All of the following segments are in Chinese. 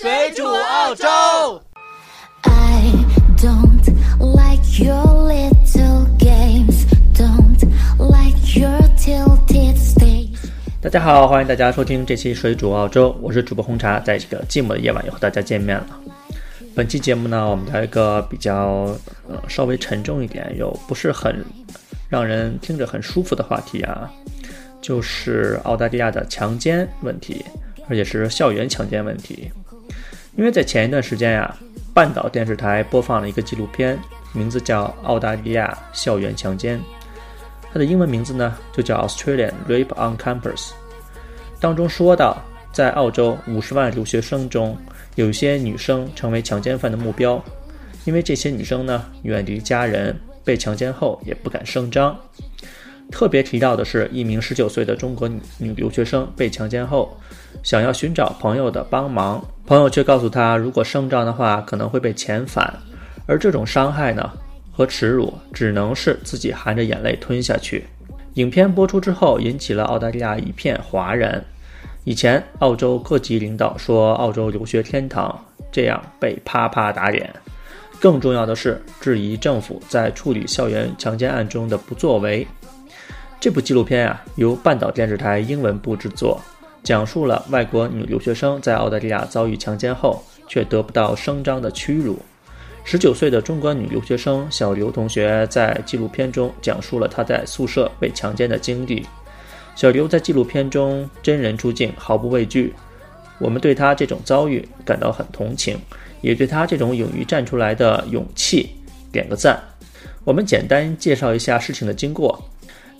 水煮澳洲。I don't like your little games, don't like your tilted stage. 大家好，欢迎大家收听这期水煮澳洲，我是主播红茶，在这个寂寞的夜晚又和大家见面了。本期节目呢，我们聊一个比较呃稍微沉重一点，又不是很让人听着很舒服的话题啊，就是澳大利亚的强奸问题，而且是校园强奸问题。因为在前一段时间呀、半岛电视台播放了一个纪录片，名字叫《澳大利亚校园强奸》，它的英文名字呢就叫 Australian Rape on Campus。当中说到，在澳洲五十万留学生中，有一些女生成为强奸犯的目标，因为这些女生呢远离家人，被强奸后也不敢声张。特别提到的是，一名十九岁的中国女女留学生被强奸后，想要寻找朋友的帮忙，朋友却告诉她，如果声张的话可能会被遣返，而这种伤害呢和耻辱，只能是自己含着眼泪吞下去。影片播出之后，引起了澳大利亚一片哗然。以前，澳洲各级领导说澳洲留学天堂，这样被啪啪打脸。更重要的是，质疑政府在处理校园强奸案中的不作为。这部纪录片啊，由半岛电视台英文部制作，讲述了外国女留学生在澳大利亚遭遇强奸后却得不到声张的屈辱。十九岁的中国女留学生小刘同学在纪录片中讲述了她在宿舍被强奸的经历。小刘在纪录片中真人出镜，毫不畏惧。我们对她这种遭遇感到很同情，也对她这种勇于站出来的勇气点个赞。我们简单介绍一下事情的经过。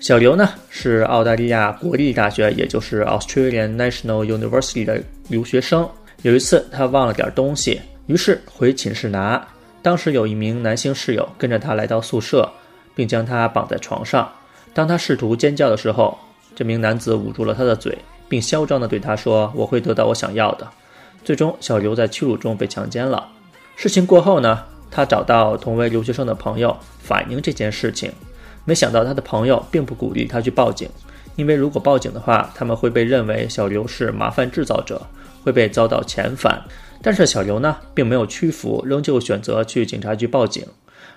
小刘呢是澳大利亚国立大学，也就是 Australian National University 的留学生。有一次他忘了点东西，于是回寝室拿。当时有一名男性室友跟着他来到宿舍，并将他绑在床上。当他试图尖叫的时候，这名男子捂住了他的嘴，并嚣张地对他说：“我会得到我想要的。”最终，小刘在屈辱中被强奸了。事情过后呢，他找到同为留学生的朋友反映这件事情。没想到他的朋友并不鼓励他去报警，因为如果报警的话，他们会被认为小刘是麻烦制造者，会被遭到遣返。但是小刘呢，并没有屈服，仍旧选择去警察局报警。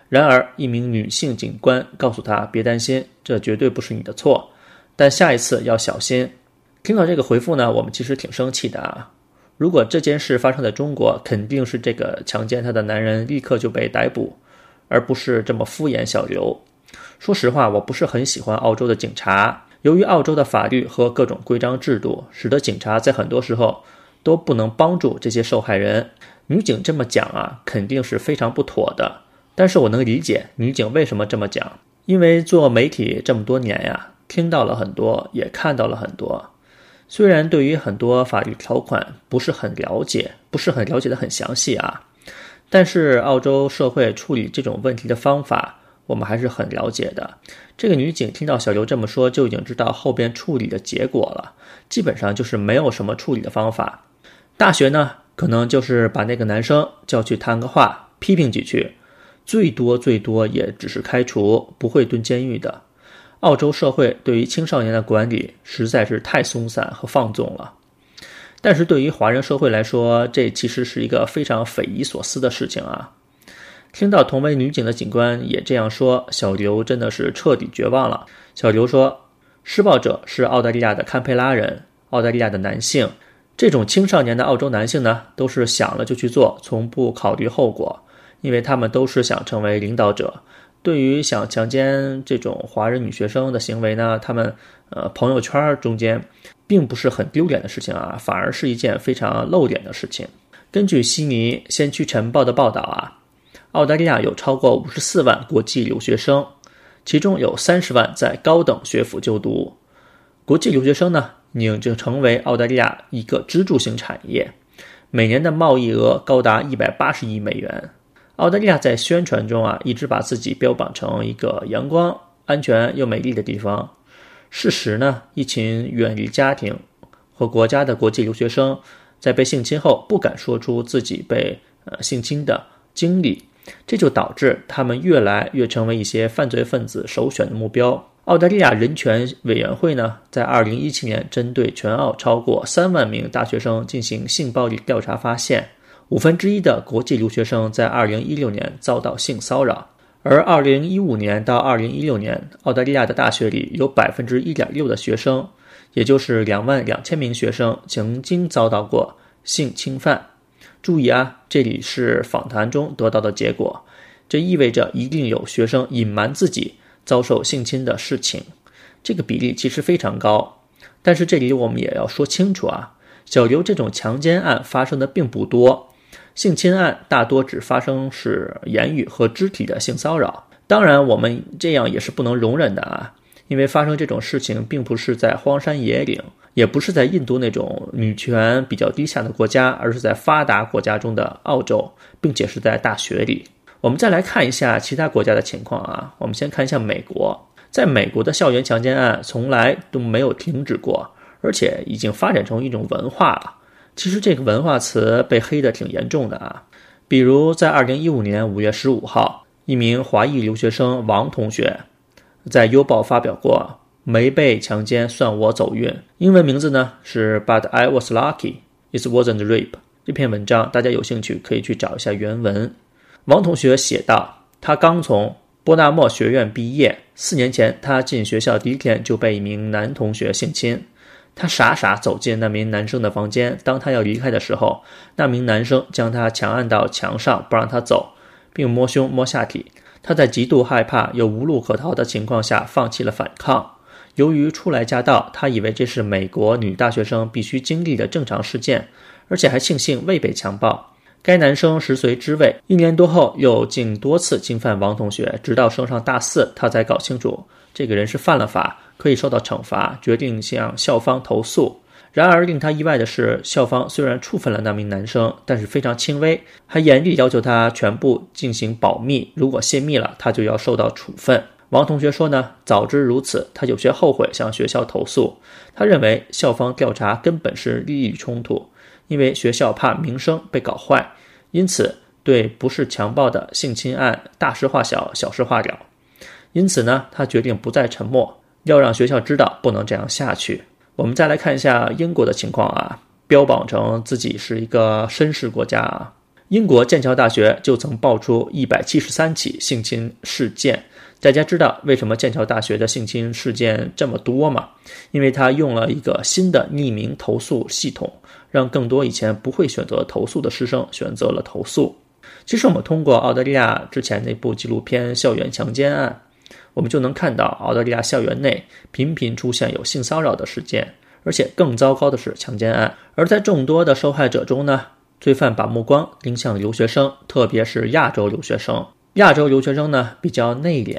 然而，一名女性警官告诉他：“别担心，这绝对不是你的错，但下一次要小心。”听到这个回复呢，我们其实挺生气的啊！如果这件事发生在中国，肯定是这个强奸她的男人立刻就被逮捕，而不是这么敷衍小刘。说实话，我不是很喜欢澳洲的警察。由于澳洲的法律和各种规章制度，使得警察在很多时候都不能帮助这些受害人。女警这么讲啊，肯定是非常不妥的。但是我能理解女警为什么这么讲，因为做媒体这么多年呀，听到了很多，也看到了很多。虽然对于很多法律条款不是很了解，不是很了解的很详细啊，但是澳洲社会处理这种问题的方法。我们还是很了解的。这个女警听到小刘这么说，就已经知道后边处理的结果了。基本上就是没有什么处理的方法。大学呢，可能就是把那个男生叫去谈个话，批评几句，最多最多也只是开除，不会蹲监狱的。澳洲社会对于青少年的管理实在是太松散和放纵了。但是对于华人社会来说，这其实是一个非常匪夷所思的事情啊。听到同为女警的警官也这样说，小刘真的是彻底绝望了。小刘说：“施暴者是澳大利亚的堪培拉人，澳大利亚的男性。这种青少年的澳洲男性呢，都是想了就去做，从不考虑后果，因为他们都是想成为领导者。对于想强奸这种华人女学生的行为呢，他们呃朋友圈中间并不是很丢脸的事情啊，反而是一件非常露脸的事情。根据悉尼先驱晨报的报道啊。”澳大利亚有超过五十四万国际留学生，其中有三十万在高等学府就读。国际留学生呢，已经成为澳大利亚一个支柱型产业，每年的贸易额高达一百八十亿美元。澳大利亚在宣传中啊，一直把自己标榜成一个阳光、安全又美丽的地方。事实呢，一群远离家庭和国家的国际留学生，在被性侵后不敢说出自己被呃性侵的经历。这就导致他们越来越成为一些犯罪分子首选的目标。澳大利亚人权委员会呢，在二零一七年针对全澳超过三万名大学生进行性暴力调查，发现五分之一的国际留学生在二零一六年遭到性骚扰，而二零一五年到二零一六年，澳大利亚的大学里有百分之一点六的学生，也就是两万两千名学生曾经遭到过性侵犯。注意啊，这里是访谈中得到的结果，这意味着一定有学生隐瞒自己。遭受性侵的事情，这个比例其实非常高。但是这里我们也要说清楚啊，小刘这种强奸案发生的并不多，性侵案大多只发生是言语和肢体的性骚扰。当然，我们这样也是不能容忍的啊，因为发生这种事情并不是在荒山野岭，也不是在印度那种女权比较低下的国家，而是在发达国家中的澳洲，并且是在大学里。我们再来看一下其他国家的情况啊。我们先看一下美国，在美国的校园强奸案从来都没有停止过，而且已经发展成一种文化了。其实这个文化词被黑的挺严重的啊。比如在二零一五年五月十五号，一名华裔留学生王同学在《邮报》发表过“没被强奸算我走运”，英文名字呢是 “But I was lucky, it wasn't rape”。这篇文章大家有兴趣可以去找一下原文。王同学写道：“他刚从波纳莫学院毕业，四年前他进学校第一天就被一名男同学性侵。他傻傻走进那名男生的房间，当他要离开的时候，那名男生将他强按到墙上，不让他走，并摸胸摸下体。他在极度害怕又无路可逃的情况下放弃了反抗。由于初来乍到，他以为这是美国女大学生必须经历的正常事件，而且还庆幸未被强暴。”该男生食髓知味，一年多后又竟多次侵犯王同学，直到升上大四，他才搞清楚这个人是犯了法，可以受到惩罚，决定向校方投诉。然而令他意外的是，校方虽然处分了那名男生，但是非常轻微，还严厉要求他全部进行保密，如果泄密了，他就要受到处分。王同学说呢，早知如此，他有些后悔向学校投诉。他认为校方调查根本是利益冲突。因为学校怕名声被搞坏，因此对不是强暴的性侵案大事化小，小事化了。因此呢，他决定不再沉默，要让学校知道不能这样下去。我们再来看一下英国的情况啊，标榜成自己是一个绅士国家啊。英国剑桥大学就曾爆出一百七十三起性侵事件。大家知道为什么剑桥大学的性侵事件这么多吗？因为他用了一个新的匿名投诉系统，让更多以前不会选择投诉的师生选择了投诉。其实我们通过澳大利亚之前那部纪录片《校园强奸案》，我们就能看到澳大利亚校园内频频出现有性骚扰的事件，而且更糟糕的是强奸案。而在众多的受害者中呢，罪犯把目光盯向留学生，特别是亚洲留学生。亚洲留学生呢比较内敛，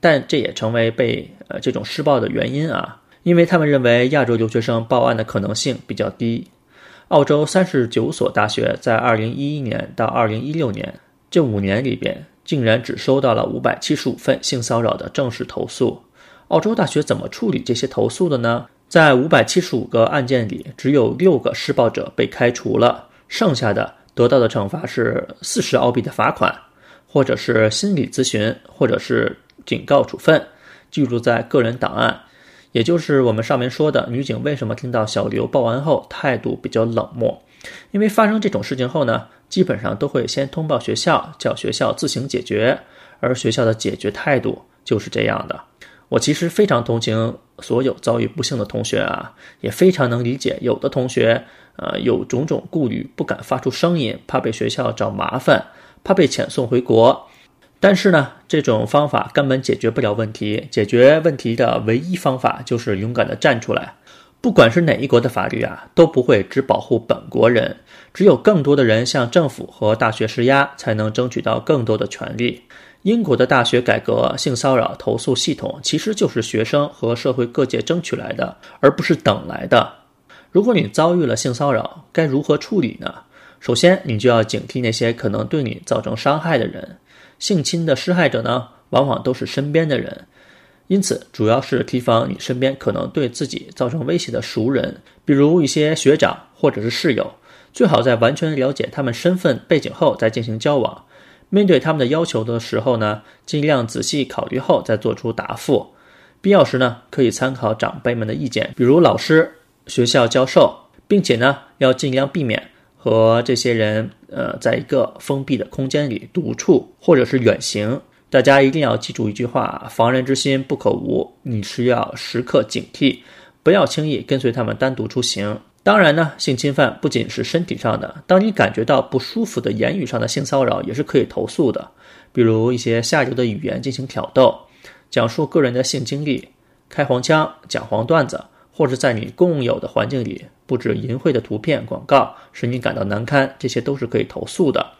但这也成为被呃这种施暴的原因啊，因为他们认为亚洲留学生报案的可能性比较低。澳洲三十九所大学在二零一一年到二零一六年这五年里边，竟然只收到了五百七十五份性骚扰的正式投诉。澳洲大学怎么处理这些投诉的呢？在五百七十五个案件里，只有六个施暴者被开除了，剩下的得到的惩罚是四十澳币的罚款。或者是心理咨询，或者是警告处分，记录在个人档案，也就是我们上面说的女警为什么听到小刘报完后态度比较冷漠？因为发生这种事情后呢，基本上都会先通报学校，叫学校自行解决，而学校的解决态度就是这样的。我其实非常同情所有遭遇不幸的同学啊，也非常能理解有的同学呃有种种顾虑，不敢发出声音，怕被学校找麻烦。怕被遣送回国，但是呢，这种方法根本解决不了问题。解决问题的唯一方法就是勇敢地站出来。不管是哪一国的法律啊，都不会只保护本国人。只有更多的人向政府和大学施压，才能争取到更多的权利。英国的大学改革性骚扰投诉系统，其实就是学生和社会各界争取来的，而不是等来的。如果你遭遇了性骚扰，该如何处理呢？首先，你就要警惕那些可能对你造成伤害的人。性侵的施害者呢，往往都是身边的人，因此主要是提防你身边可能对自己造成威胁的熟人，比如一些学长或者是室友。最好在完全了解他们身份背景后再进行交往。面对他们的要求的时候呢，尽量仔细考虑后再做出答复。必要时呢，可以参考长辈们的意见，比如老师、学校教授，并且呢，要尽量避免和这些人呃在一个封闭的空间里独处或者是远行。大家一定要记住一句话：防人之心不可无。你是要时刻警惕，不要轻易跟随他们单独出行。当然呢，性侵犯不仅是身体上的，当你感觉到不舒服的言语上的性骚扰，也是可以投诉的。比如一些下流的语言进行挑逗，讲述个人的性经历，开黄腔、讲黄段子，或者在你共有的环境里布置淫秽的图片广告，使你感到难堪，这些都是可以投诉的。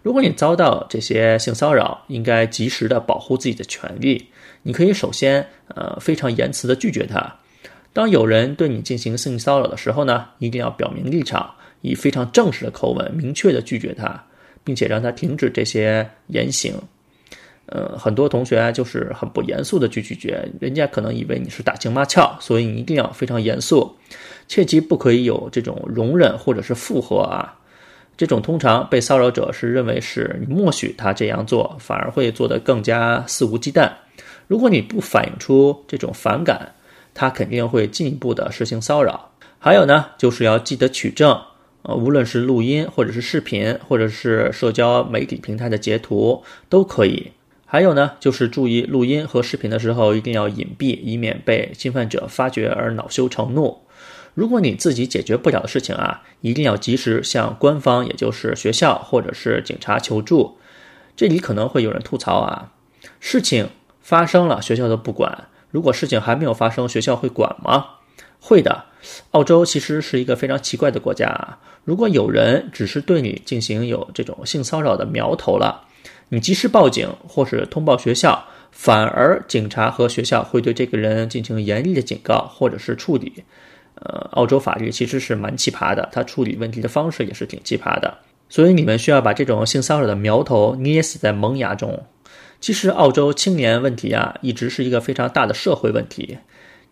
如果你遭到这些性骚扰，应该及时的保护自己的权利。你可以首先，呃，非常言辞的拒绝他。当有人对你进行性骚扰的时候呢，一定要表明立场，以非常正式的口吻，明确的拒绝他，并且让他停止这些言行。呃，很多同学就是很不严肃的去拒绝，人家可能以为你是打情骂俏，所以你一定要非常严肃，切记不可以有这种容忍或者是附和啊。这种通常被骚扰者是认为是你默许他这样做，反而会做得更加肆无忌惮。如果你不反映出这种反感，他肯定会进一步的实行骚扰。还有呢，就是要记得取证，呃，无论是录音或者是视频，或者是社交媒体平台的截图都可以。还有呢，就是注意录音和视频的时候一定要隐蔽，以免被侵犯者发觉而恼羞成怒。如果你自己解决不了的事情啊，一定要及时向官方，也就是学校或者是警察求助。这里可能会有人吐槽啊，事情发生了，学校都不管。如果事情还没有发生，学校会管吗？会的。澳洲其实是一个非常奇怪的国家啊。如果有人只是对你进行有这种性骚扰的苗头了，你及时报警或是通报学校，反而警察和学校会对这个人进行严厉的警告或者是处理。呃，澳洲法律其实是蛮奇葩的，它处理问题的方式也是挺奇葩的，所以你们需要把这种性骚扰的苗头捏死在萌芽中。其实，澳洲青年问题啊，一直是一个非常大的社会问题。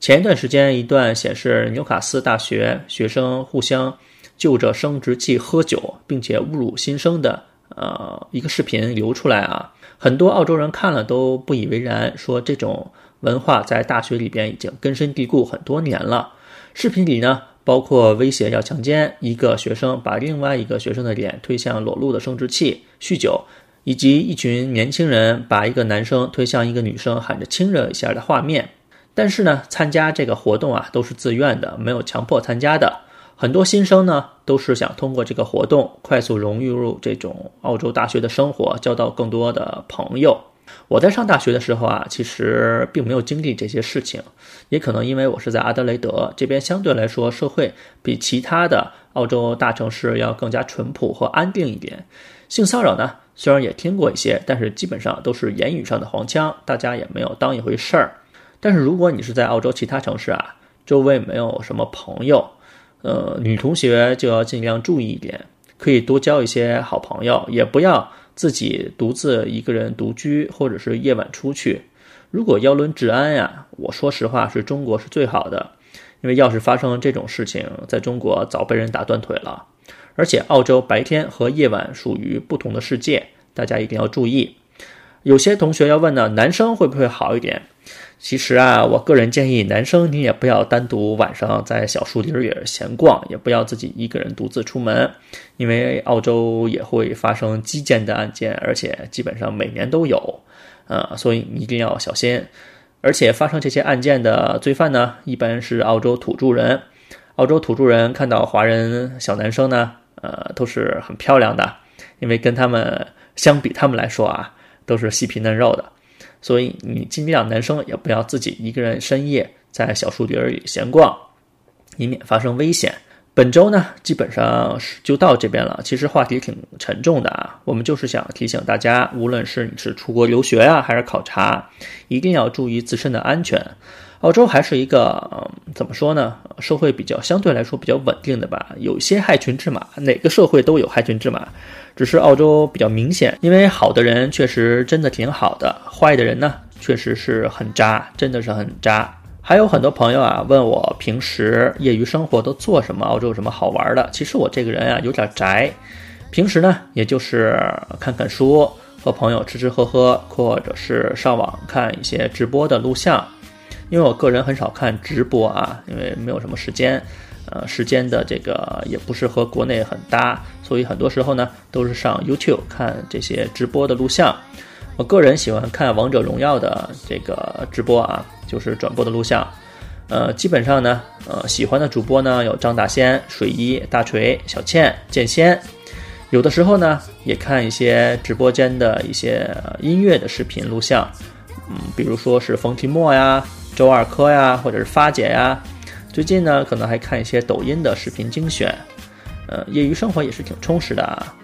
前一段时间，一段显示纽卡斯大学学生互相就着生殖器喝酒，并且侮辱新生的呃一个视频流出来啊，很多澳洲人看了都不以为然，说这种文化在大学里边已经根深蒂固很多年了。视频里呢，包括威胁要强奸一个学生，把另外一个学生的脸推向裸露的生殖器，酗酒，以及一群年轻人把一个男生推向一个女生，喊着亲热一下的画面。但是呢，参加这个活动啊，都是自愿的，没有强迫参加的。很多新生呢，都是想通过这个活动快速融入这种澳洲大学的生活，交到更多的朋友。我在上大学的时候啊，其实并没有经历这些事情，也可能因为我是在阿德雷德这边，相对来说社会比其他的澳洲大城市要更加淳朴和安定一点。性骚扰呢，虽然也听过一些，但是基本上都是言语上的黄腔，大家也没有当一回事儿。但是如果你是在澳洲其他城市啊，周围没有什么朋友，呃，女同学就要尽量注意一点，可以多交一些好朋友，也不要。自己独自一个人独居，或者是夜晚出去，如果要论治安呀，我说实话是中国是最好的，因为要是发生这种事情，在中国早被人打断腿了。而且澳洲白天和夜晚属于不同的世界，大家一定要注意。有些同学要问呢，男生会不会好一点？其实啊，我个人建议男生你也不要单独晚上在小树林里闲逛，也不要自己一个人独自出门，因为澳洲也会发生击剑的案件，而且基本上每年都有，呃，所以你一定要小心。而且发生这些案件的罪犯呢，一般是澳洲土著人。澳洲土著人看到华人小男生呢，呃，都是很漂亮的，因为跟他们相比，他们来说啊，都是细皮嫩肉的。所以你尽量男生也不要自己一个人深夜在小树林里闲逛，以免发生危险。本周呢，基本上是就到这边了。其实话题挺沉重的啊，我们就是想提醒大家，无论是你是出国留学啊，还是考察，一定要注意自身的安全。澳洲还是一个，怎么说呢？社会比较相对来说比较稳定的吧。有些害群之马，哪个社会都有害群之马，只是澳洲比较明显。因为好的人确实真的挺好的，坏的人呢确实是很渣，真的是很渣。还有很多朋友啊问我平时业余生活都做什么，澳洲有什么好玩的？其实我这个人啊有点宅，平时呢也就是看看书，和朋友吃吃喝喝，或者是上网看一些直播的录像。因为我个人很少看直播啊，因为没有什么时间，呃，时间的这个也不是和国内很搭，所以很多时候呢都是上 YouTube 看这些直播的录像。我个人喜欢看王者荣耀的这个直播啊，就是转播的录像。呃，基本上呢，呃，喜欢的主播呢有张大仙、水一、大锤、小倩、剑仙。有的时候呢，也看一些直播间的一些音乐的视频录像，嗯，比如说是冯提莫呀、周二珂呀，或者是发姐呀。最近呢，可能还看一些抖音的视频精选。呃，业余生活也是挺充实的啊。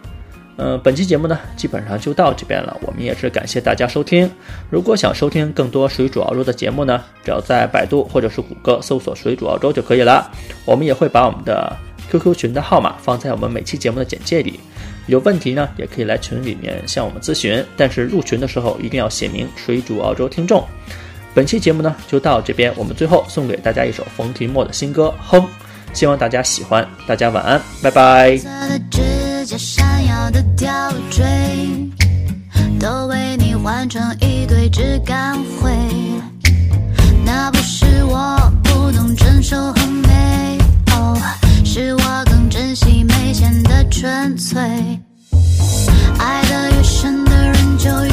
嗯，本期节目呢，基本上就到这边了。我们也是感谢大家收听。如果想收听更多水煮澳洲的节目呢，只要在百度或者是谷歌搜索“水煮澳洲”就可以了。我们也会把我们的 QQ 群的号码放在我们每期节目的简介里。有问题呢，也可以来群里面向我们咨询。但是入群的时候一定要写明“水煮澳洲听众”。本期节目呢就到这边，我们最后送给大家一首冯提莫的新歌《哼》，希望大家喜欢。大家晚安，拜拜。指甲闪耀的吊坠，都为你换成一堆质感灰。那不是我不懂成熟和美，哦，是我更珍惜美显的纯粹。爱得越深的人就越。